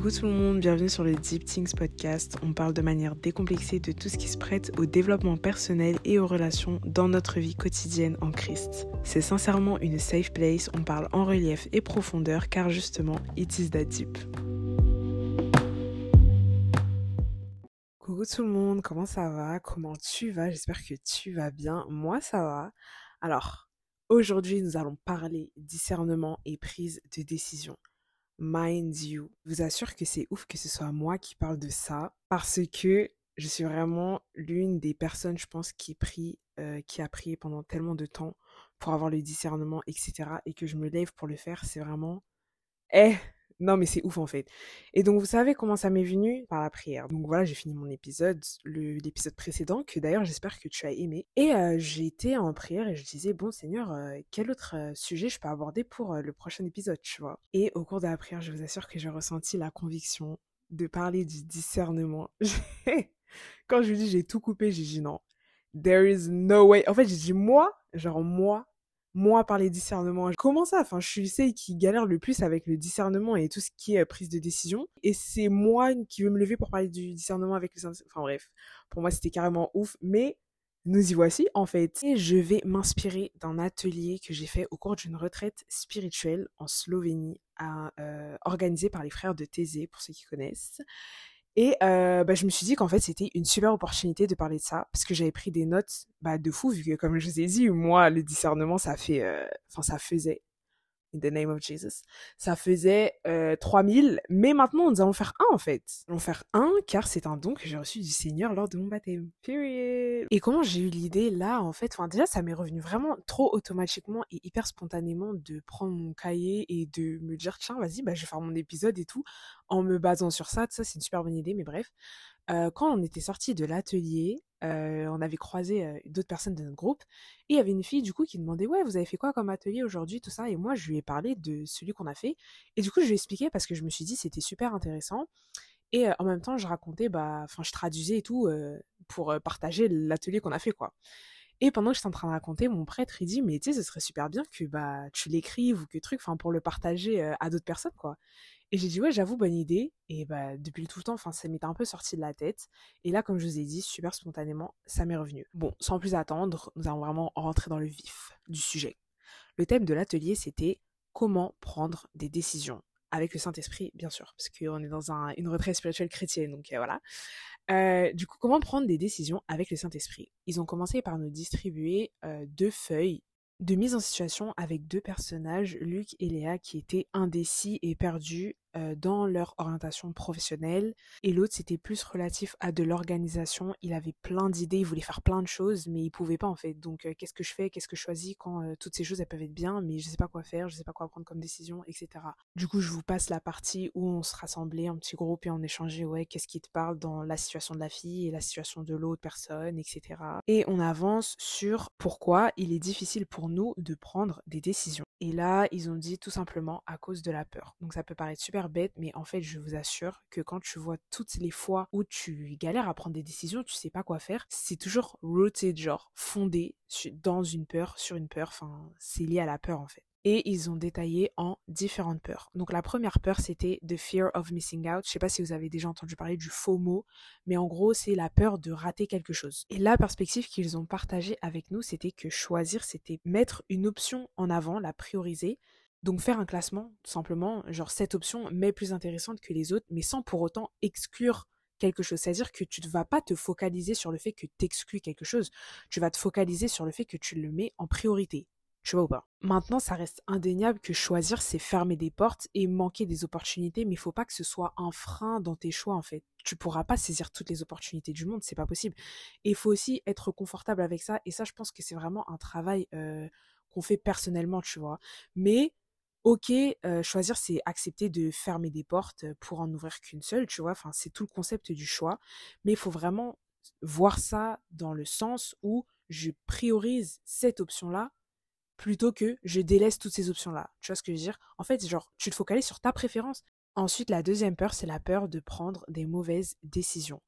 Coucou tout le monde, bienvenue sur le Deep Things podcast. On parle de manière décomplexée de tout ce qui se prête au développement personnel et aux relations dans notre vie quotidienne en Christ. C'est sincèrement une safe place, on parle en relief et profondeur car justement, it is that deep. Coucou tout le monde, comment ça va? Comment tu vas? J'espère que tu vas bien. Moi ça va. Alors, aujourd'hui nous allons parler discernement et prise de décision. Mind you. Je vous assure que c'est ouf que ce soit moi qui parle de ça parce que je suis vraiment l'une des personnes, je pense, qui prie, euh, qui a prié pendant tellement de temps pour avoir le discernement, etc. Et que je me lève pour le faire, c'est vraiment, eh, non, mais c'est ouf en fait. Et donc, vous savez comment ça m'est venu Par la prière. Donc voilà, j'ai fini mon épisode, l'épisode précédent, que d'ailleurs j'espère que tu as aimé. Et euh, été en prière et je disais, bon Seigneur, euh, quel autre euh, sujet je peux aborder pour le prochain épisode, tu vois? Et au cours de la prière, je vous assure que j'ai ressenti la conviction de parler du discernement. Quand je lui dis j'ai tout coupé, j'ai dit non. There is no way. En fait, j'ai dit moi, genre moi, moi parler discernement. Comment ça? Enfin, je suis celle qui galère le plus avec le discernement et tout ce qui est prise de décision. Et c'est moi qui veux me lever pour parler du discernement avec le Enfin bref, pour moi c'était carrément ouf. Mais nous y voici en fait. Et je vais m'inspirer d'un atelier que j'ai fait au cours d'une retraite spirituelle en Slovénie, euh, organisé par les frères de Thésée, pour ceux qui connaissent. Et euh, bah, je me suis dit qu'en fait, c'était une super opportunité de parler de ça, parce que j'avais pris des notes bah, de fou, vu que, comme je vous ai dit, moi, le discernement, ça fait, euh, ça faisait in the name of Jesus. Ça faisait euh, 3000, mais maintenant nous allons faire un en fait. Nous allons faire un car c'est un don que j'ai reçu du Seigneur lors de mon baptême. Period. Et comment j'ai eu l'idée là en fait, enfin déjà ça m'est revenu vraiment trop automatiquement et hyper spontanément de prendre mon cahier et de me dire tiens vas-y bah je vais faire mon épisode et tout en me basant sur ça. Ça c'est une super bonne idée mais bref. Euh, quand on était sorti de l'atelier, euh, on avait croisé euh, d'autres personnes de notre groupe et il y avait une fille du coup qui demandait ouais vous avez fait quoi comme atelier aujourd'hui tout ça? et moi je lui ai parlé de celui qu'on a fait et du coup je lui ai expliqué parce que je me suis dit c'était super intéressant et en même temps je racontais bah enfin je traduisais et tout pour partager l'atelier qu'on a fait quoi et pendant que j'étais en train de raconter, mon prêtre, il dit, mais tu sais, ce serait super bien que bah tu l'écrives ou que truc, enfin pour le partager à d'autres personnes, quoi. Et j'ai dit, ouais, j'avoue, bonne idée. Et bah, depuis tout le temps, ça m'était un peu sorti de la tête. Et là, comme je vous ai dit, super spontanément, ça m'est revenu. Bon, sans plus attendre, nous allons vraiment rentrer dans le vif du sujet. Le thème de l'atelier, c'était comment prendre des décisions. Avec le Saint-Esprit, bien sûr, parce qu'on est dans une retraite spirituelle chrétienne, donc euh, voilà. Euh, du coup, comment prendre des décisions avec le Saint-Esprit? Ils ont commencé par nous distribuer euh, deux feuilles de mise en situation avec deux personnages, Luc et Léa, qui étaient indécis et perdus euh, dans leur orientation professionnelle. Et l'autre, c'était plus relatif à de l'organisation. Il avait plein d'idées, il voulait faire plein de choses, mais il pouvait pas en fait. Donc, euh, qu'est-ce que je fais? Qu'est-ce que je choisis quand euh, toutes ces choses, elles peuvent être bien, mais je sais pas quoi faire, je sais pas quoi prendre comme décision, etc. Du coup, je vous passe la partie où on se rassemblait en petit groupe et on échangeait, ouais, qu'est-ce qui te parle dans la situation de la fille et la situation de l'autre personne, etc. Et on avance sur pourquoi il est difficile pour nous de prendre des décisions. Et là, ils ont dit tout simplement à cause de la peur. Donc ça peut paraître super bête, mais en fait, je vous assure que quand tu vois toutes les fois où tu galères à prendre des décisions, tu sais pas quoi faire, c'est toujours rooted, genre fondé dans une peur, sur une peur. Enfin, c'est lié à la peur en fait et ils ont détaillé en différentes peurs. Donc la première peur, c'était the fear of missing out. Je sais pas si vous avez déjà entendu parler du FOMO, mais en gros, c'est la peur de rater quelque chose. Et la perspective qu'ils ont partagée avec nous, c'était que choisir, c'était mettre une option en avant, la prioriser. Donc faire un classement, tout simplement, genre cette option mais plus intéressante que les autres, mais sans pour autant exclure quelque chose. C'est-à-dire que tu ne vas pas te focaliser sur le fait que tu exclues quelque chose, tu vas te focaliser sur le fait que tu le mets en priorité. Tu vois ou pas? Maintenant, ça reste indéniable que choisir, c'est fermer des portes et manquer des opportunités, mais il faut pas que ce soit un frein dans tes choix, en fait. Tu pourras pas saisir toutes les opportunités du monde, c'est pas possible. Et il faut aussi être confortable avec ça, et ça, je pense que c'est vraiment un travail euh, qu'on fait personnellement, tu vois. Mais ok, choisir, c'est accepter de fermer des portes pour en ouvrir qu'une seule, tu vois? C'est tout le concept du choix. Mais il faut vraiment voir ça dans le sens où je priorise cette option-là plutôt que je délaisse toutes ces options-là. Tu vois ce que je veux dire? En fait, genre, tu te focalises sur ta préférence. Ensuite, la deuxième peur, c'est la peur de prendre des mauvaises décisions.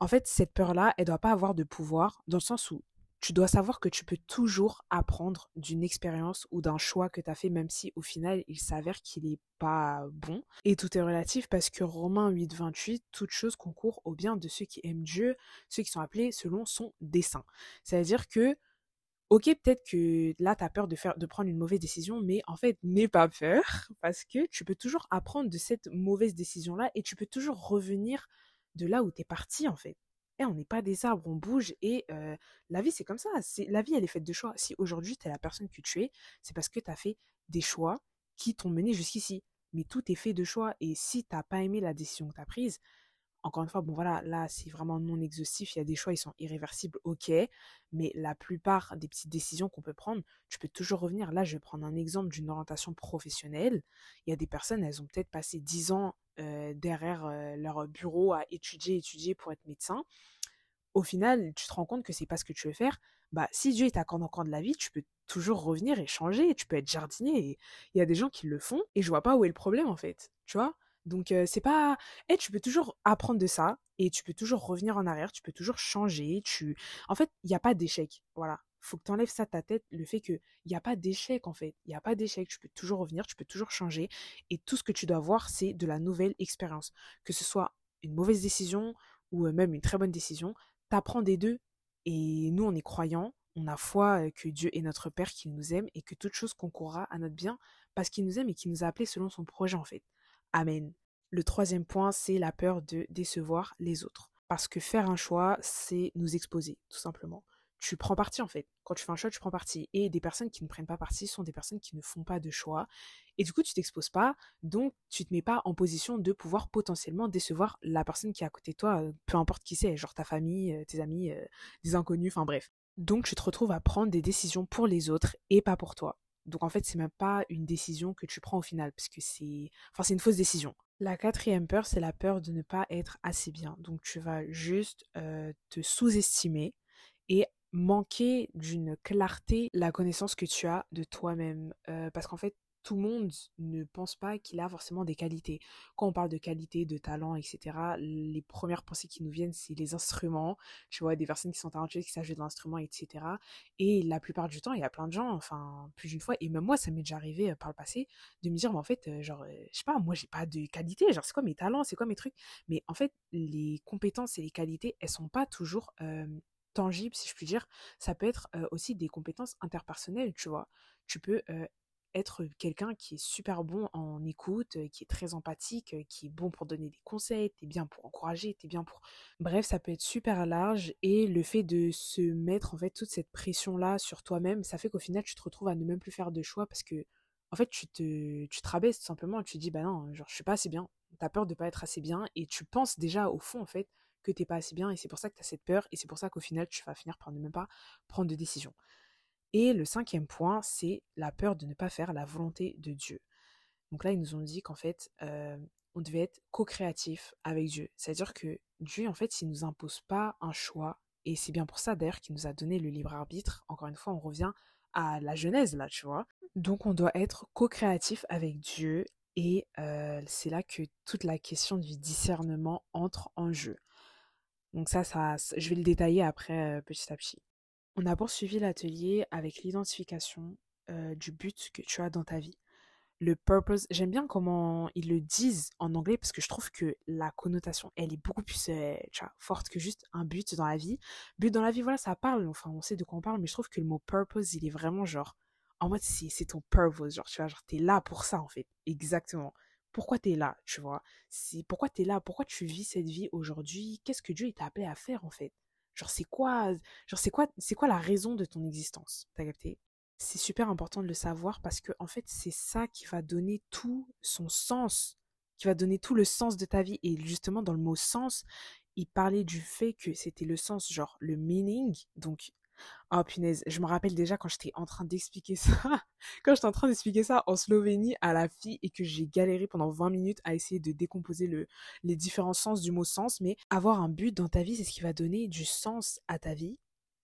En fait, cette peur-là, elle doit pas avoir de pouvoir, dans le sens où tu dois savoir que tu peux toujours apprendre d'une expérience ou d'un choix que tu as fait, même si au final il s'avère qu'il n'est pas bon. Et tout est relatif parce que Romains 8, 28, toute chose concourt au bien de ceux qui aiment Dieu, ceux qui sont appelés selon son dessein. C'est-à-dire que Ok, peut-être que là, tu as peur de, faire, de prendre une mauvaise décision, mais en fait, n'aie pas peur, parce que tu peux toujours apprendre de cette mauvaise décision-là et tu peux toujours revenir de là où tu es parti, en fait. Et on n'est pas des arbres, on bouge et la vie, c'est comme ça. La vie, elle est faite de choix. Si aujourd'hui, tu es la personne que tu es, c'est parce que tu as fait des choix qui t'ont mené jusqu'ici. Mais tout est fait de choix. Et si tu n'as pas aimé la décision que tu as prise, encore une fois, bon voilà, là c'est vraiment non exhaustif, il y a des choix, ils sont irréversibles, ok, mais la plupart des petites décisions qu'on peut prendre, tu peux toujours revenir. Là, je vais prendre un exemple d'une orientation professionnelle. Il y a des personnes, elles ont peut-être passé 10 ans derrière leur bureau à étudier, étudier pour être médecin. Au final, tu te rends compte que c'est pas ce que tu veux faire. Bah, si Dieu t'accorde encore de la vie, tu peux toujours revenir et changer, tu peux être jardinier. Il y a des gens qui le font et je vois pas où est le problème en fait, tu vois? Donc c'est pas et tu peux toujours apprendre de ça et tu peux toujours revenir en arrière, tu peux toujours changer, tu en fait, il n'y a pas d'échec. Voilà. Faut que tu enlèves ça de ta tête, le fait qu'il n'y a pas d'échec en fait. Il n'y a pas d'échec, tu peux toujours revenir, tu peux toujours changer et tout ce que tu dois voir, c'est de la nouvelle expérience. Que ce soit une mauvaise décision ou même une très bonne décision, tu apprends des deux et nous on est croyants, on a foi que Dieu est notre Père, qu'il nous aime et que toute chose concourra à notre bien parce qu'il nous aime et qu'il nous a appelés selon son projet en fait. Amen. Le troisième point, c'est la peur de décevoir les autres. Parce que faire un choix, c'est nous exposer, tout simplement. Tu prends parti en fait. Quand tu fais un choix, tu prends parti. Et des personnes qui ne prennent pas parti sont des personnes qui ne font pas de choix. Et du coup, tu t'exposes pas, donc tu te mets pas en position de pouvoir potentiellement décevoir la personne qui est à côté de toi, euh, peu importe qui c'est, genre ta famille, euh, tes amis, euh, des inconnus, enfin bref. Donc tu te retrouves à prendre des décisions pour les autres et pas pour toi. Donc en fait, c'est même pas une décision que tu prends au final, parce que c'est, enfin, c'est une fausse décision. La quatrième peur, c'est la peur de ne pas être assez bien. Donc tu vas juste te sous-estimer et manquer d'une clarté la connaissance que tu as de toi-même. Parce qu'en fait, tout le monde ne pense pas qu'il a forcément des qualités. Quand on parle de qualité, de talent, etc., les premières pensées qui nous viennent, c'est les instruments. Tu vois, des personnes qui sont talentueuses, qui savent jouer de l'instrument, etc. Et la plupart du temps, il y a plein de gens, enfin, plus d'une fois, et même moi, ça m'est déjà arrivé euh, par le passé, de me dire, mais en fait, euh, genre, euh, je sais pas, moi, j'ai pas de qualité, genre, c'est quoi mes talents, c'est quoi mes trucs? Mais en fait, les compétences et les qualités, elles sont pas toujours tangibles, si je puis dire. Ça peut être aussi des compétences interpersonnelles, tu vois. Tu peux être quelqu'un qui est super bon en écoute, qui est très empathique, qui est bon pour donner des conseils, t'es bien pour encourager, t'es bien pour... Bref, ça peut être super large et le fait de se mettre en fait toute cette pression-là sur toi-même, ça fait qu'au final tu te retrouves à ne même plus faire de choix parce que en fait tu te, tu te rabaisses tout simplement et tu te dis bah non, genre je suis pas assez bien, t'as peur de pas être assez bien et tu penses déjà au fond en fait que t'es pas assez bien et c'est pour ça que t'as cette peur et c'est pour ça qu'au final tu vas finir par ne même pas prendre de décision. Et le cinquième point, c'est la peur de ne pas faire la volonté de Dieu. Donc là, ils nous ont dit qu'en fait, euh, on devait être co-créatif avec Dieu. C'est-à-dire que Dieu, en fait, il nous impose pas un choix. Et c'est bien pour ça, d'ailleurs, qu'il nous a donné le libre arbitre. Encore une fois, on revient à la Genèse, là, tu vois. Donc, on doit être co-créatif avec Dieu. Et euh, c'est là que toute la question du discernement entre en jeu. Donc ça, ça, je vais le détailler après, euh, petit à petit. On a poursuivi l'atelier avec l'identification du but que tu as dans ta vie. Le purpose, j'aime bien comment ils le disent en anglais parce que je trouve que la connotation, elle est beaucoup plus forte que juste un but dans la vie. But dans la vie, voilà, ça parle, enfin, on sait de quoi on parle, mais je trouve que le mot purpose, il est vraiment genre, en mode, c'est ton purpose, genre, tu vois, genre, t'es là pour ça, en fait. Exactement. Pourquoi t'es là, tu vois? C'est pourquoi t'es là, pourquoi tu vis cette vie aujourd'hui, qu'est-ce que Dieu t'a appelé à faire, en fait? Genre, c'est quoi, genre, c'est quoi, c'est quoi la raison de ton existence? T'as capté? C'est super important de le savoir parce que, en fait, c'est ça qui va donner tout son sens, qui va donner tout le sens de ta vie. Et justement, dans le mot sens, il parlait du fait que c'était le sens, genre, le meaning, donc Oh punaise, je me rappelle déjà quand j'étais en train d'expliquer ça, quand j'étais en train d'expliquer ça en Slovénie à la fille et que j'ai galéré pendant 20 minutes à essayer de décomposer le, les différents sens du mot sens, mais avoir un but dans ta vie, c'est ce qui va donner du sens à ta vie,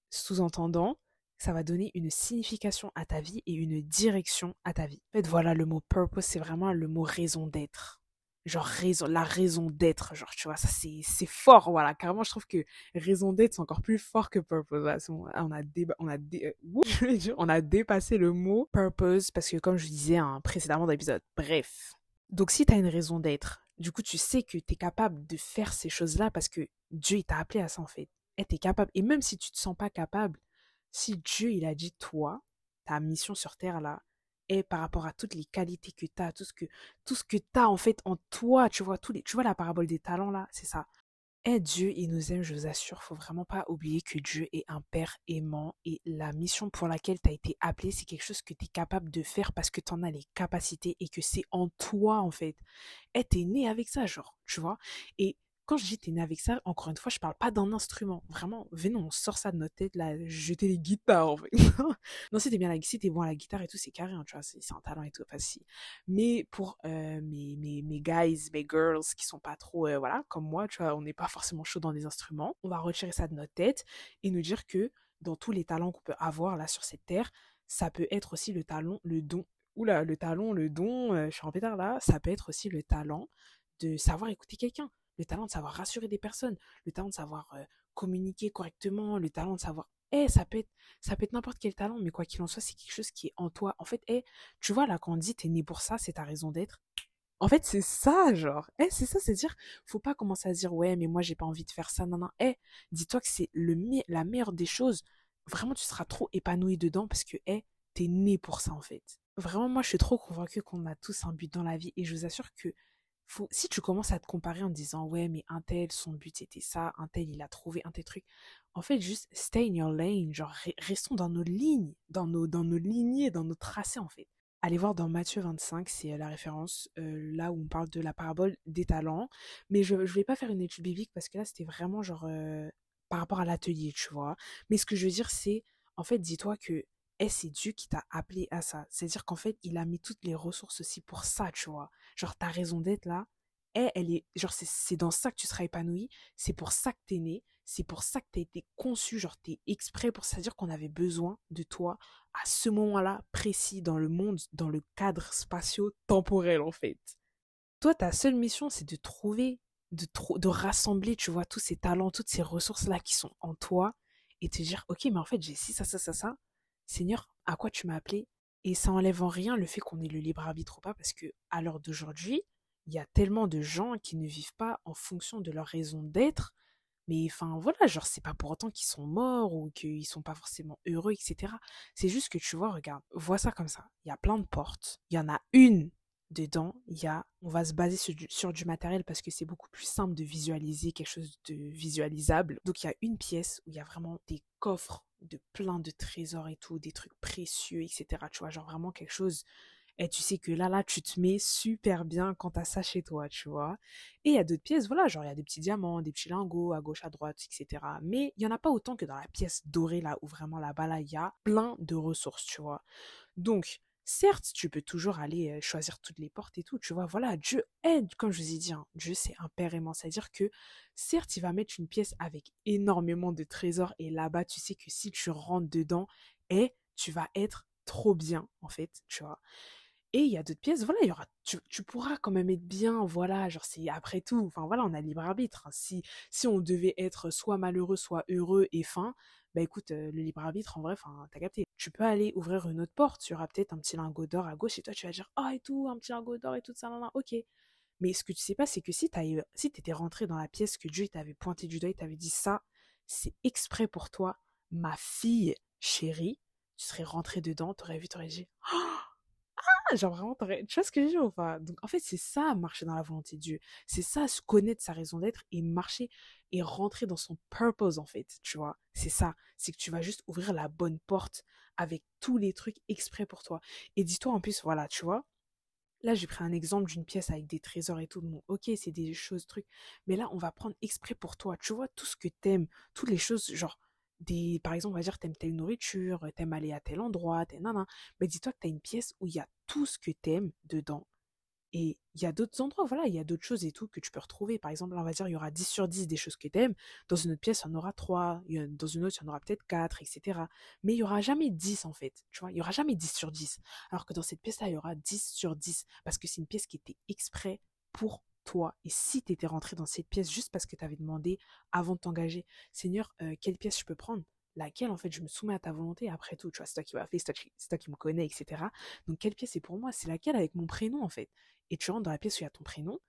sous-entendant, ça va donner une signification à ta vie et une direction à ta vie. En fait, voilà, le mot purpose, c'est vraiment le mot raison d'être. Genre raison, la raison d'être, genre tu vois, ça c'est c'est fort, voilà. Carrément, je trouve que raison d'être c'est encore plus fort que purpose. on a on a euh, on a dépassé le mot purpose parce que comme je disais hein, précédemment dans l'épisode. Bref. Donc si tu as une raison d'être, du coup tu sais que tu es capable de faire ces choses-là parce que Dieu il t'a appelé à ça en fait. Et tu es capable et même si tu te sens pas capable, si Dieu il a dit toi, ta mission sur terre là, est par rapport à toutes les qualités que tu as, tout ce que tout ce que tu as en fait en toi, tu vois tous les tu vois la parabole des talents là, c'est ça. Et Dieu, il nous aime, je vous assure, faut vraiment pas oublier que Dieu est un père aimant et la mission pour laquelle tu as été appelé, c'est quelque chose que tu es capable de faire parce que tu en as les capacités et que c'est en toi en fait. Et t'es né avec ça, genre, tu vois? Et quand je dis t'es né avec ça, encore une fois, je parle pas d'un instrument. Vraiment, venez, on sort ça de notre tête, là, jeter les guitares, en fait. non, si t'es bien la, si bon à la guitare et tout, c'est carré, hein, tu vois, c'est un talent et tout, facile. Mais pour euh, mes, mes, mes guys, mes girls qui sont pas trop, euh, voilà, comme moi, tu vois, on n'est pas forcément chaud dans les instruments, on va retirer ça de notre tête et nous dire que dans tous les talents qu'on peut avoir, là, sur cette terre, ça peut être aussi le talent, le don, oula, le talent, le don, euh, je suis en pétard là, ça peut être aussi le talent de savoir écouter quelqu'un le talent de savoir rassurer des personnes, le talent de savoir communiquer correctement, le talent de savoir eh, ça peut être, être n'importe quel talent, mais quoi qu'il en soit, c'est quelque chose qui est en toi. En fait, eh, tu vois, là, quand on dit t'es né pour ça, c'est ta raison d'être. En fait, c'est ça, genre. Eh, c'est ça, c'est dire, faut pas commencer à dire, ouais, mais moi, j'ai pas envie de faire ça, non, non. Eh, dis-toi que c'est le, la meilleure des choses. Vraiment, tu seras trop épanoui dedans parce que, eh, t'es né pour ça, en fait. Vraiment, moi, je suis trop convaincue qu'on a tous un but dans la vie et je vous assure que si tu commences à te comparer en disant ouais mais un tel son but c'était ça, un tel il a trouvé un tel truc, en fait juste stay in your lane, genre restons dans nos lignes, dans nos dans nos lignées, dans nos tracés en fait. Allez voir dans Matthieu 25, c'est euh, la référence euh, là où on parle de la parabole des talents, mais je je vais pas faire une étude biblique parce que là c'était vraiment genre euh, par rapport à l'atelier, tu vois. Mais ce que je veux dire c'est en fait dis-toi que et c'est Dieu qui t'a appelé à ça. C'est-à-dire qu'en fait, il a mis toutes les ressources aussi pour ça, tu vois. Genre, ta raison d'être là, et elle est, genre, c'est dans ça que tu seras épanoui, c'est pour ça que t'es né, c'est pour ça que t'as été conçu, genre, t'es exprès pour ça. dire qu'on avait besoin de toi à ce moment-là précis dans le monde, dans le cadre spatio-temporel, en fait. Toi, ta seule mission, c'est de trouver, de, de rassembler, tu vois, tous ces talents, toutes ces ressources-là qui sont en toi et te dire, ok, mais en fait, j'ai ci, ça, ça, ça, ça Seigneur, à quoi tu m'as appelé? Et ça enlève en rien le fait qu'on ait le libre arbitre ou pas, parce que à l'heure d'aujourd'hui, il y a tellement de gens qui ne vivent pas en fonction de leur raison d'être. Mais enfin voilà, genre c'est pas pour autant qu'ils sont morts ou qu'ils sont pas forcément heureux, etc. C'est juste que tu vois, regarde, vois ça comme ça. Il y a plein de portes. Il y en a une dedans, il y a, on va se baser sur du, sur du matériel parce que c'est beaucoup plus simple de visualiser quelque chose de visualisable. Donc il y a une pièce où il y a vraiment des coffres de plein de trésors et tout, des trucs précieux, etc. Tu vois, genre vraiment quelque chose. Et tu sais que là, là, tu te mets super bien quand t'as ça chez toi, tu vois. Et il y a d'autres pièces, voilà, genre il y a des petits diamants, des petits lingots à gauche, à droite, etc. Mais il y en a pas autant que dans la pièce dorée, là, où vraiment là-bas, là, il y a plein de ressources, tu vois. Donc, Certes, tu peux toujours aller choisir toutes les portes et tout, tu vois, voilà, Dieu aide, comme je vous ai dit, hein, Dieu c'est un père aimant, c'est-à-dire que certes, il va mettre une pièce avec énormément de trésors et là-bas, tu sais que si tu rentres dedans, et eh, tu vas être trop bien, en fait, tu vois. Et il y a d'autres pièces, voilà, il y aura, tu, pourras quand même être bien, voilà, genre c'est après tout, enfin voilà, on a libre arbitre. Hein. Si, si on devait être soit malheureux, soit heureux et fin, bah écoute, le libre arbitre, en vrai, enfin, t'as capté. Tu peux aller ouvrir une autre porte, tu auras peut-être un petit lingot d'or à gauche et toi tu vas dire, oh et tout, un petit lingot d'or et tout ça, là, ok. Mais ce que tu sais pas, c'est que si t'étais si rentré dans la pièce que Dieu t'avait pointé du doigt, il t'avait dit ça, c'est exprès pour toi, ma fille chérie, tu serais rentré dedans, t'aurais vu, t'aurais dit, oh genre vraiment, tu vois ce que je veux dire Donc en fait, c'est ça, marcher dans la volonté de Dieu. C'est ça, se connaître sa raison d'être et marcher et rentrer dans son purpose en fait, tu vois? C'est ça, c'est que tu vas juste ouvrir la bonne porte avec tous les trucs exprès pour toi. Et dis-toi en plus, voilà, tu vois, Là, j'ai pris un exemple d'une pièce avec des trésors et tout. Bon, ok, c'est des choses, trucs. Mais là, on va prendre exprès pour toi. Tu vois, tout ce que t'aimes, toutes les choses, genre, par exemple, on va dire, t'aimes telle nourriture, t'aimes aller à tel endroit, t'aimes nan, Mais dis-toi que t'as une pièce où il y a tout ce que t'aimes dedans. Et il y a d'autres endroits, voilà, il y a d'autres choses et tout que tu peux retrouver. Par exemple, on va dire, il y aura 10 sur 10 des choses que t'aimes. Dans une autre pièce, il y en aura 3. Dans une autre, il y en aura peut-être 4, etc. Mais il y aura jamais 10, en fait. Tu vois, il y aura jamais 10 sur 10. Alors que dans cette pièce-là, il y aura 10 sur 10. Parce que c'est une pièce qui était exprès pour toi. Et si tu étais rentré dans cette pièce juste parce que tu avais demandé avant de t'engager, Seigneur, euh, quelle pièce je peux prendre? Laquelle en fait je me soumets à ta volonté après tout tu vois c'est toi qui m'as fait c'est toi, qui me connais etc donc quelle pièce est pour moi? C'est laquelle avec mon prénom en fait? Et tu rentres dans la pièce où il y a ton prénom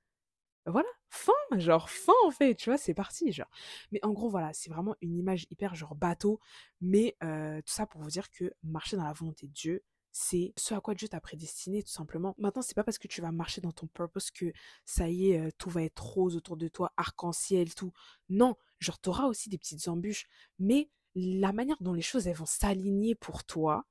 voilà fin genre fin en fait tu vois c'est parti genre. Mais en gros voilà c'est vraiment une image hyper genre bateau. Mais euh, tout ça pour vous dire que marcher dans la volonté de Dieu c'est ce à quoi Dieu t'a prédestiné tout simplement. Maintenant, c'est pas parce que tu vas marcher dans ton purpose que ça y est, euh, tout va être rose autour de toi, arc-en-ciel, tout. Non, genre t'auras aussi des petites embûches, mais la manière dont les choses elles vont s'aligner pour toi,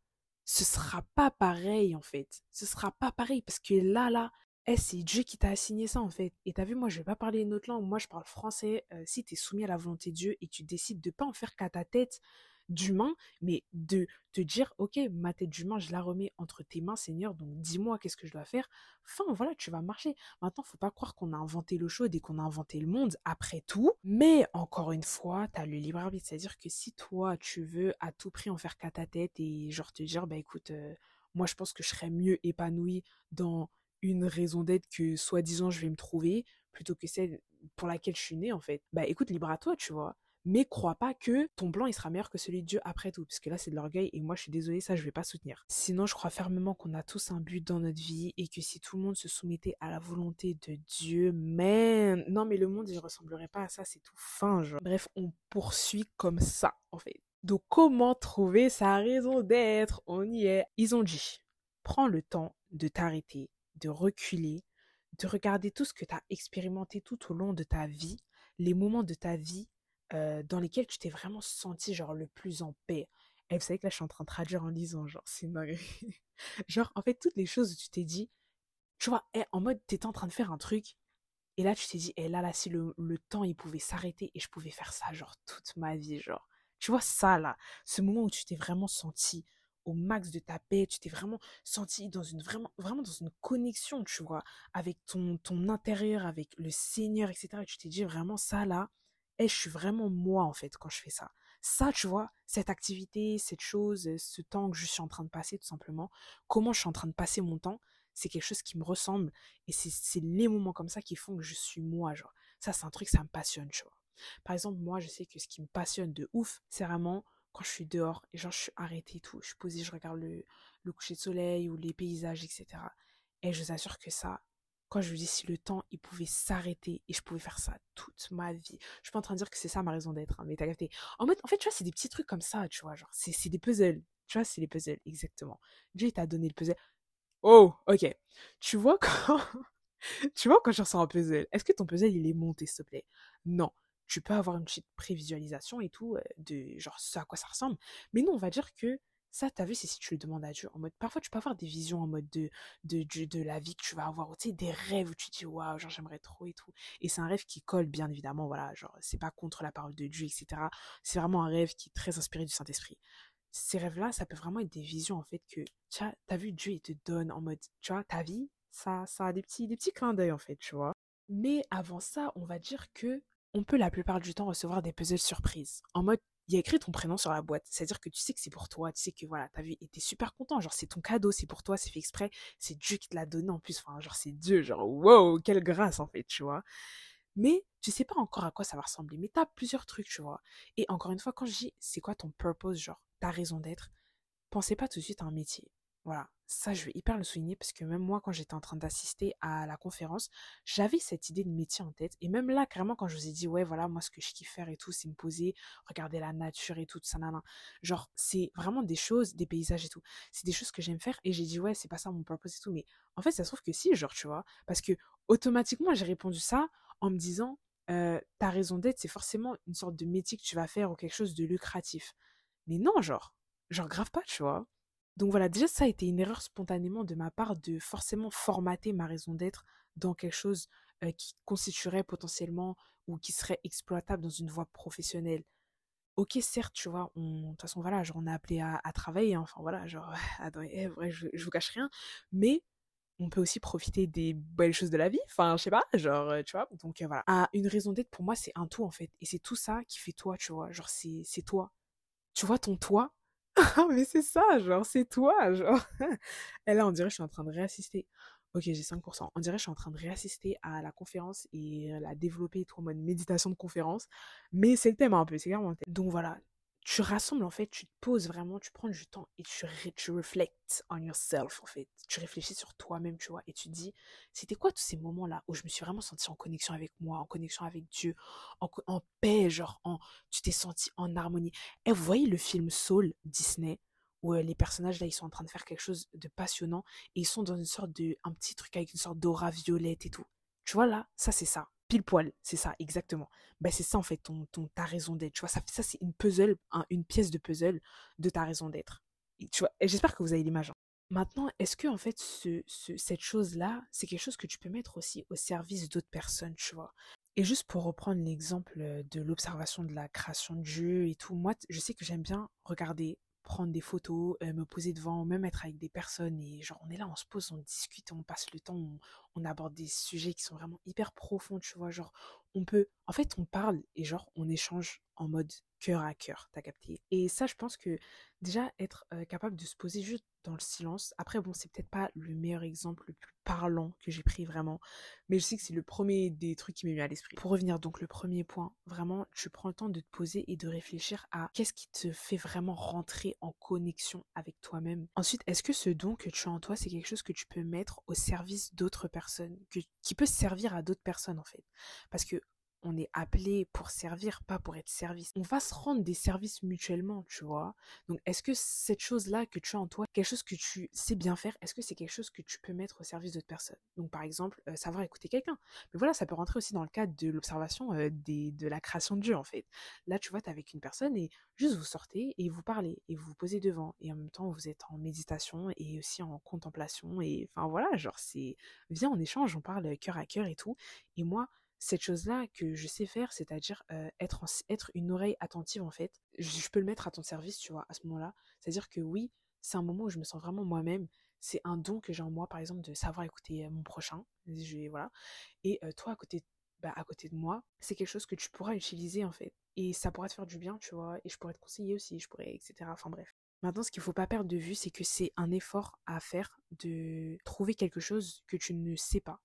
ce sera pas pareil en fait. Ce sera pas pareil parce que là, là, eh, c'est Dieu qui t'a assigné ça en fait. Et t'as vu, moi je vais pas parler une autre langue, moi je parle français. Euh, si tu es soumis à la volonté de Dieu et tu décides de pas en faire qu'à ta tête, d'humain, mais de te dire, ok, ma tête d'humain, je la remets entre tes mains, Seigneur, donc dis-moi qu'est-ce que je dois faire. Enfin, voilà, tu vas marcher. Maintenant, faut pas croire qu'on a inventé l'eau chaude et qu'on a inventé le monde après tout. Mais encore une fois, tu as le libre arbitre. C'est-à-dire que si toi, tu veux à tout prix en faire qu'à ta tête et genre te dire, bah écoute, euh, moi je pense que je serais mieux épanoui dans une raison d'être que soi-disant je vais me trouver plutôt que celle pour laquelle je suis née en fait. Bah écoute, libre à toi, tu vois mais crois pas que ton plan il sera meilleur que celui de Dieu après tout, parce que là c'est de l'orgueil et moi je suis désolée, ça je vais pas soutenir. Sinon je crois fermement qu'on a tous un but dans notre vie et que si tout le monde se soumettait à la volonté de Dieu, man, non mais le monde il ressemblerait pas à ça, c'est tout fin genre. Bref, on poursuit comme ça en fait. Donc comment trouver sa raison d'être? On y est. Ils ont dit, prends le temps de t'arrêter, de reculer, de regarder tout ce que tu as expérimenté tout au long de ta vie, les moments de ta vie euh, dans lesquels tu t'es vraiment senti genre le plus en paix. Et vous savez que là, je suis en train de traduire en lisant, genre, c'est une genre, en fait, toutes les choses où tu t'es dit, tu vois, eh, en mode, t'étais en train de faire un truc, et là, tu t'es dit, eh là, là, si le, le temps, il pouvait s'arrêter et je pouvais faire ça, genre, toute ma vie, genre. Tu vois, ça, là, ce moment où tu t'es vraiment senti au max de ta paix, tu t'es vraiment senti dans une vraiment vraiment dans une connexion, tu vois, avec ton ton intérieur, avec le Seigneur, etc. Et tu t'es dit vraiment ça là, et je suis vraiment moi en fait quand je fais ça. Ça, tu vois, cette activité, cette chose, ce temps que je suis en train de passer tout simplement, comment je suis en train de passer mon temps, c'est quelque chose qui me ressemble et c'est les moments comme ça qui font que je suis moi, genre. Ça, c'est un truc, ça me passionne, tu vois. Par exemple, moi, je sais que ce qui me passionne de ouf, c'est vraiment quand je suis dehors et genre je suis arrêtée et tout, je suis posée, je regarde le coucher de soleil ou les paysages, etc. Et je vous assure que ça, quand je lui dis si le temps, il pouvait s'arrêter et je pouvais faire ça toute ma vie? Je suis pas en train de dire que c'est ça ma raison d'être, hein, mais t'as capté. En fait, en fait, tu vois, c'est des petits trucs comme ça, tu vois, genre, c'est des puzzles. Tu vois, c'est les puzzles, exactement. Dieu t'a donné le puzzle. Oh, ok. Tu vois quand, tu vois quand je ressens un puzzle, est-ce que ton puzzle, il est monté, s'il te plaît? Non. Tu peux avoir une petite prévisualisation et tout, euh, de genre, ce à quoi ça ressemble. Mais non, on va dire que ça, t'as vu, c'est si tu le demandes à Dieu. En mode, parfois, tu peux avoir des visions en mode de, de, de, la vie que tu vas avoir, tu sais, des rêves où tu te dis, waouh, genre, j'aimerais trop et tout. Et c'est un rêve qui colle, bien évidemment, voilà, genre, c'est pas contre la parole de Dieu, etc. C'est vraiment un rêve qui est très inspiré du Saint-Esprit. Ces rêves-là, ça peut vraiment être des visions, en fait, que, tu as, t'as vu, Dieu, il te donne en mode, tu vois, ta vie, ça, ça a des petits, des petits clins d'œil, en fait, tu vois. Mais avant ça, on va dire que on peut la plupart du temps recevoir des puzzles surprises. En mode, il y a écrit ton prénom sur la boîte. C'est-à-dire que tu sais que c'est pour toi, tu sais que voilà, t'as vu, super content. Genre, c'est ton cadeau, c'est pour toi, c'est fait exprès, c'est Dieu qui te l'a donné en plus. Enfin, genre, c'est Dieu, genre, wow, quelle grâce en fait, tu vois. Mais tu sais pas encore à quoi ça va ressembler, mais t'as plusieurs trucs, tu vois. Et encore une fois, quand je dis c'est quoi ton purpose, genre, ta raison d'être, pensez pas tout de suite à un métier. Voilà, ça je vais hyper le souligner parce que même moi quand j'étais en train d'assister à la conférence, j'avais cette idée de métier en tête et même là carrément quand je vous ai dit ouais voilà moi ce que je kiffe faire et tout c'est me poser, regarder la nature et tout ça nan, Genre c'est vraiment des choses, des paysages et tout. C'est des choses que j'aime faire et j'ai dit ouais c'est pas ça mon purpose et tout mais en fait ça se trouve que si genre tu vois parce que automatiquement j'ai répondu ça en me disant euh, ta raison d'être c'est forcément une sorte de métier que tu vas faire ou quelque chose de lucratif. Mais non genre genre grave pas tu vois donc voilà, déjà ça a été une erreur spontanément de ma part de forcément formater ma raison d'être dans quelque chose qui constituerait potentiellement ou qui serait exploitable dans une voie professionnelle. Ok, certes, tu vois, de toute façon, voilà, genre, on est appelé à, travailler, enfin voilà, genre, attends, eh, vrai, je, je vous cache rien, mais on peut aussi profiter des belles choses de la vie, enfin, je sais pas, genre, tu vois, donc voilà. Ah, une raison d'être pour moi, c'est un tout en fait, et c'est tout ça qui fait toi, tu vois, genre, c'est toi. Tu vois, ton toi, mais c'est ça, genre, c'est toi, genre. Et là, on dirait que je suis en train de réassister Ok, j'ai 5%. On dirait que je suis en train de réassister à la conférence et la développer tout en mode méditation de conférence. Mais c'est le thème un peu, c'est clairement le thème. Donc voilà, tu rassembles en fait, tu te poses vraiment, tu prends du temps et tu, tu reflectes on yourself en fait. Tu réfléchis sur toi-même, tu vois, et tu dis, c'était quoi tous ces moments-là où je me suis vraiment sentie en connexion avec moi, en connexion avec Dieu, en, en paix, genre, en, tu t'es senti en harmonie? Et vous voyez le film Soul Disney où les personnages là ils sont en train de faire quelque chose de passionnant et ils sont dans une sorte de un petit truc avec une sorte d'aura violette et tout. Tu vois là, ça c'est ça pile poil, c'est ça, exactement. Ben, c'est ça en fait, ton, ton, ta raison d'être. Tu vois, ça, ça c'est une puzzle, une pièce de puzzle de ta raison d'être. Tu vois, j'espère que vous avez l'image. Hein. Maintenant, est-ce que en fait, ce, ce, cette chose-là, c'est quelque chose que tu peux mettre aussi au service d'autres personnes, tu vois? Et juste pour reprendre l'exemple de l'observation de la création de Dieu et tout, moi, je sais que j'aime bien regarder prendre des photos, euh, me poser devant, même être avec des personnes et genre on est là, on se pose, on discute, on passe le temps, on, on, aborde des sujets qui sont vraiment hyper profonds, tu vois, genre on peut, en fait on parle et genre on échange en mode cœur à cœur, t'as capté. Et ça je pense que déjà être capable de se poser juste dans le silence, après bon c'est peut-être pas le meilleur exemple, le plus parlant que j'ai pris vraiment, mais je sais que c'est le premier des trucs qui m'est mis à l'esprit. Pour revenir donc le premier point, vraiment tu prends le temps de te poser et de réfléchir à qu'est-ce qui te fait vraiment rentrer en connexion avec toi-même. Ensuite, est-ce que ce don que tu as en toi, c'est quelque chose que tu peux mettre au service d'autres personnes, qui peut servir à d'autres personnes en fait? Parce que on est appelé pour servir, pas pour être service. On va se rendre des services mutuellement, tu vois. Donc, est-ce que cette chose-là que tu as en toi, quelque chose que tu sais bien faire, est-ce que c'est quelque chose que tu peux mettre au service d'autres personnes? Donc, par exemple, euh, savoir écouter quelqu'un. Mais voilà, ça peut rentrer aussi dans le cadre de l'observation euh, de la création de Dieu, en fait. Là, tu vois, tu avec une personne et juste vous sortez et vous parlez et vous vous posez devant. Et en même temps, vous êtes en méditation et aussi en contemplation. Et enfin, voilà, genre, c'est, viens, on échange, on parle cœur à cœur et tout. Et moi, cette chose-là que je sais faire, c'est-à-dire être, être une oreille attentive en fait, je, peux le mettre à ton service, tu vois, à ce moment-là. C'est-à-dire que oui, c'est un moment où je me sens vraiment moi-même. C'est un don que j'ai en moi, par exemple, de savoir écouter mon prochain. Je, voilà. Et toi, à côté, bah, à côté de moi, c'est quelque chose que tu pourras utiliser en fait. Et ça pourra te faire du bien, tu vois. Et je pourrais te conseiller aussi, je pourrais, etc. Enfin bref. Maintenant, ce qu'il ne faut pas perdre de vue, c'est que c'est un effort à faire de trouver quelque chose que tu ne sais pas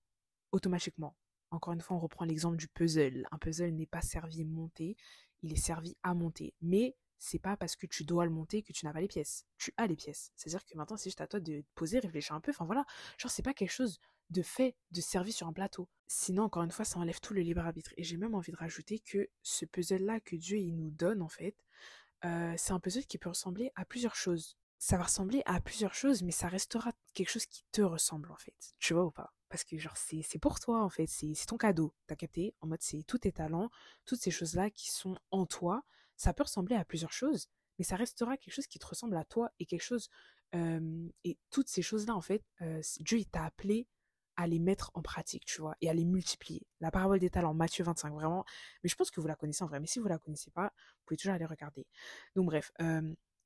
automatiquement. Encore une fois, on reprend l'exemple du puzzle. Un puzzle n'est pas servi monter, il est servi à monter. Mais c'est pas parce que tu dois le monter que tu n'as pas les pièces. Tu as les pièces. C'est-à-dire que maintenant, c'est juste à toi de poser, réfléchir un peu. Enfin voilà, genre c'est pas quelque chose de fait, de servi sur un plateau. Sinon, encore une fois, ça enlève tout le libre arbitre. Et j'ai même envie de rajouter que ce puzzle-là que Dieu nous donne, en fait, euh, c'est un puzzle qui peut ressembler à plusieurs choses. Ça va ressembler à plusieurs choses, mais ça restera quelque chose qui te ressemble, en fait. Tu vois ou pas? Parce que genre c'est pour toi en fait, c'est ton cadeau, t'as capté? En mode c'est tous tes talents, toutes ces choses-là qui sont en toi, ça peut ressembler à plusieurs choses, mais ça restera quelque chose qui te ressemble à toi et quelque chose et toutes ces choses-là en fait, Dieu il t'a appelé à les mettre en pratique, tu vois, et à les multiplier. La parabole des talents, Matthieu 25, vraiment. Mais je pense que vous la connaissez en vrai. Mais si vous la connaissez pas, vous pouvez toujours aller regarder. Donc bref,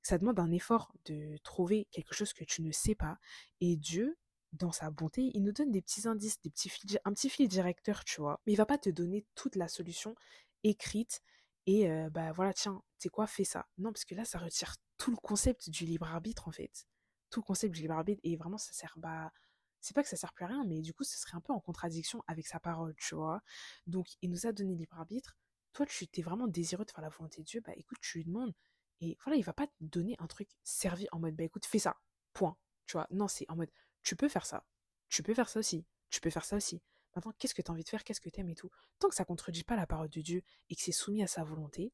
ça demande un effort de trouver quelque chose que tu ne sais pas. Et Dieu, dans sa bonté, il nous donne des petits indices, des petits fils, un petit fil directeur, tu vois. Mais il va pas te donner toute la solution écrite et bah voilà, tiens, tu sais quoi, fais ça. Non, parce que là, ça retire tout le concept du libre arbitre, en fait. Tout le concept du libre arbitre, et vraiment, ça sert, bah, c'est pas que ça sert plus à rien, mais du coup, ce serait un peu en contradiction avec sa parole, tu vois. Donc, il nous a donné libre arbitre. Toi, tu t'es vraiment désireux de faire la volonté de Dieu, bah écoute, tu lui demandes. Et voilà, il va pas te donner un truc servi en mode, bah écoute, fais ça, point. Tu vois, non, c'est en mode, tu peux faire ça. Tu peux faire ça aussi. Tu peux faire ça aussi. Maintenant, qu'est-ce que tu as envie de faire? Qu'est-ce que tu aimes et tout? Tant que ça contredit pas la parole de Dieu et que c'est soumis à sa volonté,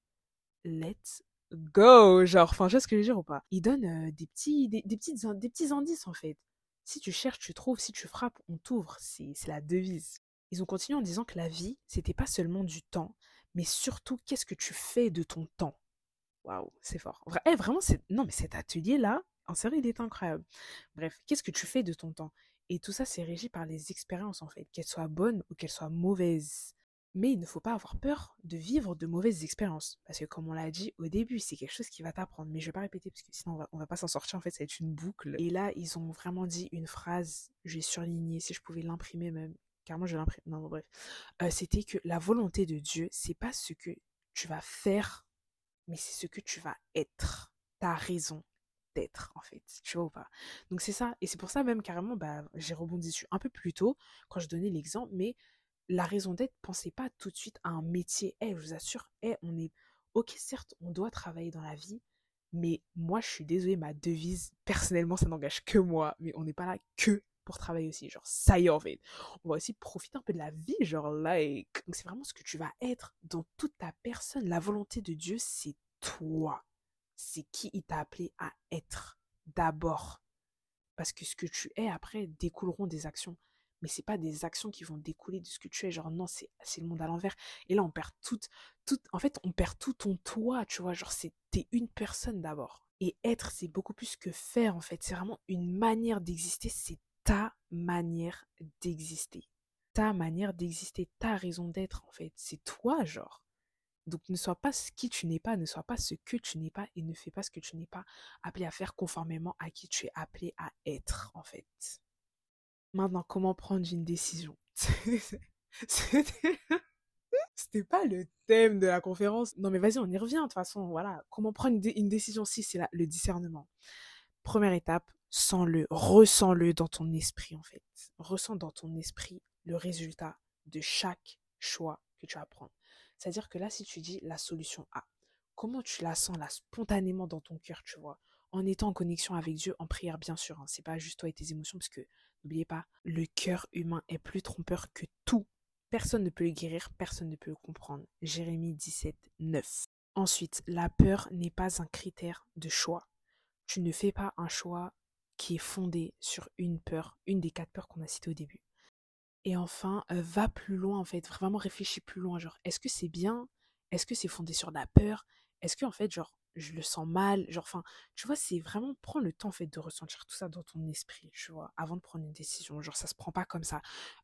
let's go Genre, enfin, je sais ce que je veux dire ou pas? Il donne des, petits, des, des petits indices en fait. Si tu cherches, tu trouves. Si tu frappes, on t'ouvre. C'est la devise. Ils ont continué en disant que la vie, c'était pas seulement du temps, mais surtout qu'est-ce que tu fais de ton temps? Waouh, c'est fort. Eh, vraiment, non mais cet atelier là, en série, il est incroyable. Bref, qu'est-ce que tu fais de ton temps? Et tout ça, c'est régi par les expériences, en fait, qu'elles soient bonnes ou qu'elles soient mauvaises. Mais il ne faut pas avoir peur de vivre de mauvaises expériences. Parce que comme on l'a dit au début, c'est quelque chose qui va t'apprendre. Mais je vais pas répéter parce que sinon on va, va pas s'en sortir. En fait, ça va être une boucle. Et là, ils ont vraiment dit une phrase, j'ai surligné, si je pouvais l'imprimer même. Car moi, je l'imprime. Non, bref. Euh, c'était que la volonté de Dieu, c'est pas ce que tu vas faire, mais c'est ce que tu vas être. T'as raison d'être, en fait. Tu vois ou pas Donc c'est ça. Et c'est pour ça même carrément, bah, j'ai rebondi dessus un peu plus tôt quand je donnais l'exemple, mais la raison d'être, pensez pas tout de suite à un métier. Eh, je vous assure, eh, on est... Ok, certes, on doit travailler dans la vie, mais moi, je suis désolée, ma devise, personnellement, ça n'engage que moi, mais on n'est pas là que pour travailler aussi. Genre, ça y est, en fait. On va aussi profiter un peu de la vie, genre, like. C'est vraiment ce que tu vas être dans toute ta personne. La volonté de Dieu, c'est toi. C'est qui il t'a appelé à être d'abord. Parce que ce que tu es après découleront des actions. Mais c'est pas des actions qui vont découler de ce que tu es. Genre non c'est le monde à l'envers. Et là on perd tout tout en fait on perd tout ton toi tu vois. Genre t'es une personne d'abord. Et être c'est beaucoup plus que faire en fait. C'est vraiment une manière d'exister. C'est ta manière d'exister. Ta manière d'exister. Ta raison d'être en fait. C'est toi genre donc ne sois pas ce qui tu n'es pas, ne sois pas ce que tu n'es pas et ne fais pas ce que tu n'es pas appelé à faire conformément à qui tu es appelé à être en fait. Maintenant, comment prendre une décision? C'était pas le thème de la conférence. Non, mais vas-y, on y revient de toute façon. Voilà. Comment prendre une, décision si c'est le discernement? Première étape, sens-le, ressens-le dans ton esprit en fait. Ressens dans ton esprit le résultat de chaque choix que tu vas prendre. C'est-à-dire que là, si tu dis la solution A, comment tu la sens là spontanément dans ton cœur, tu vois, en étant en connexion avec Dieu, en prière bien sûr. Hein. C'est pas juste toi et tes émotions, parce que N'oubliez pas, le cœur humain est plus trompeur que tout. Personne ne peut le guérir, personne ne peut le comprendre. Jérémie 17, 9. Ensuite, la peur n'est pas un critère de choix. Tu ne fais pas un choix qui est fondé sur une peur, une des quatre peurs qu'on a citées au début. Et enfin, va plus loin en fait, vraiment réfléchis plus loin. Genre, est-ce que c'est bien? Est-ce que c'est fondé sur la peur? Est-ce que en fait, genre, je le sens mal, genre, enfin, tu vois, c'est vraiment, prends le temps, en fait, de ressentir tout ça dans ton esprit, tu vois, avant de prendre une décision, genre, ça se prend pas comme ça,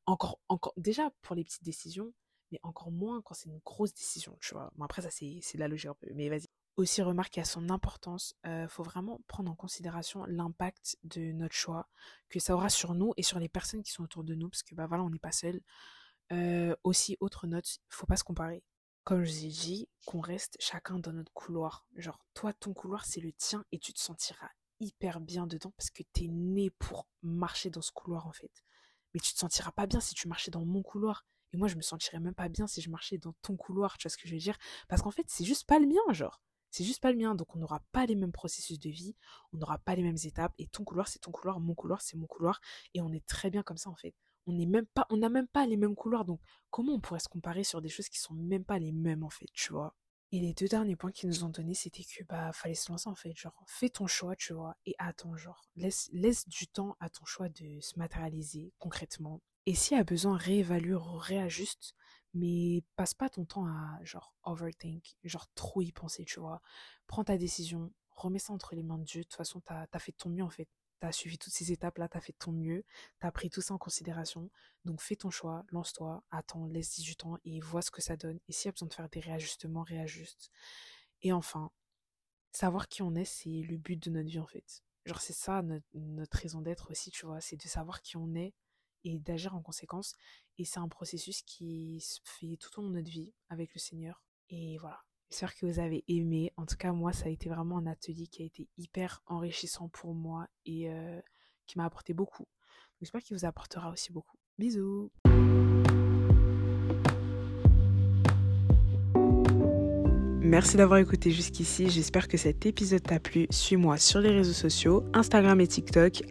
encore, encore, déjà, pour les petites décisions, mais encore moins quand c'est une grosse décision, tu vois, après, ça, c'est, la logique un peu, mais vas-y. Aussi, remarque à son importance, euh, faut vraiment prendre en considération l'impact de notre choix, que ça aura sur nous et sur les personnes qui sont autour de nous, parce que, bah, voilà, on n'est pas seul. Aussi, autre note, faut pas se comparer comme je vous ai dit, qu'on reste chacun dans notre couloir. Genre, toi, ton couloir, c'est le tien et tu te sentiras hyper bien dedans parce que t'es né pour marcher dans ce couloir, en fait. Mais tu te sentiras pas bien si tu marchais dans mon couloir. Et moi, je me sentirais même pas bien si je marchais dans ton couloir, tu vois ce que je veux dire? Parce qu'en fait, c'est juste pas le mien, genre. C'est juste pas le mien. Donc, on n'aura pas les mêmes processus de vie, on n'aura pas les mêmes étapes. Et ton couloir, c'est ton couloir, mon couloir, c'est mon couloir. Et on est très bien comme ça, en fait on n'est même pas, on n'a même pas les mêmes couloirs. Donc, comment on pourrait se comparer sur des choses qui sont même pas les mêmes, en fait, tu vois? Et les deux derniers points qu'ils nous ont donnés, c'était que, bah, fallait se lancer, en fait. Genre, fais ton choix, tu vois, et attends, genre, laisse, laisse du temps à ton choix de se matérialiser concrètement. Et s'il y a besoin, réévalue, réajuste, mais passe pas ton temps à, genre, overthink, genre, trop y penser, tu vois. Prends ta décision, remets ça entre les mains de Dieu. De toute façon, t'as as fait ton mieux, en fait tu as suivi toutes ces étapes-là, tu as fait ton mieux, tu as pris tout ça en considération. Donc fais ton choix, lance-toi, attends, laisse 18 ans et vois ce que ça donne. Et s'il y a besoin de faire des réajustements, réajuste. Et enfin, savoir qui on est, c'est le but de notre vie en fait. Genre c'est ça notre, notre raison d'être aussi, tu vois, c'est de savoir qui on est et d'agir en conséquence. Et c'est un processus qui se fait tout au long de notre vie avec le Seigneur. Et voilà, J'espère que vous avez aimé. En tout cas, moi, ça a été vraiment un atelier qui a été hyper enrichissant pour moi et euh, qui m'a apporté beaucoup. J'espère qu'il vous apportera aussi beaucoup. Bisous Merci d'avoir écouté jusqu'ici. J'espère que cet épisode t'a plu. Suis-moi sur les réseaux sociaux, Instagram et TikTok,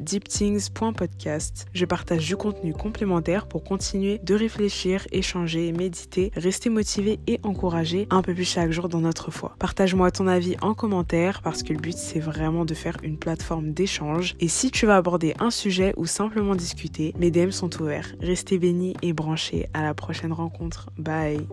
deepthings.podcast. Je partage du contenu complémentaire pour continuer de réfléchir, échanger, méditer, rester motivé et encouragé un peu plus chaque jour dans notre foi. Partage-moi ton avis en commentaire parce que le but c'est vraiment de faire une plateforme d'échange. Et si tu vas aborder un sujet ou simplement discuter, mes DM sont ouverts. Restez bénis et branchés. À la prochaine rencontre. Bye.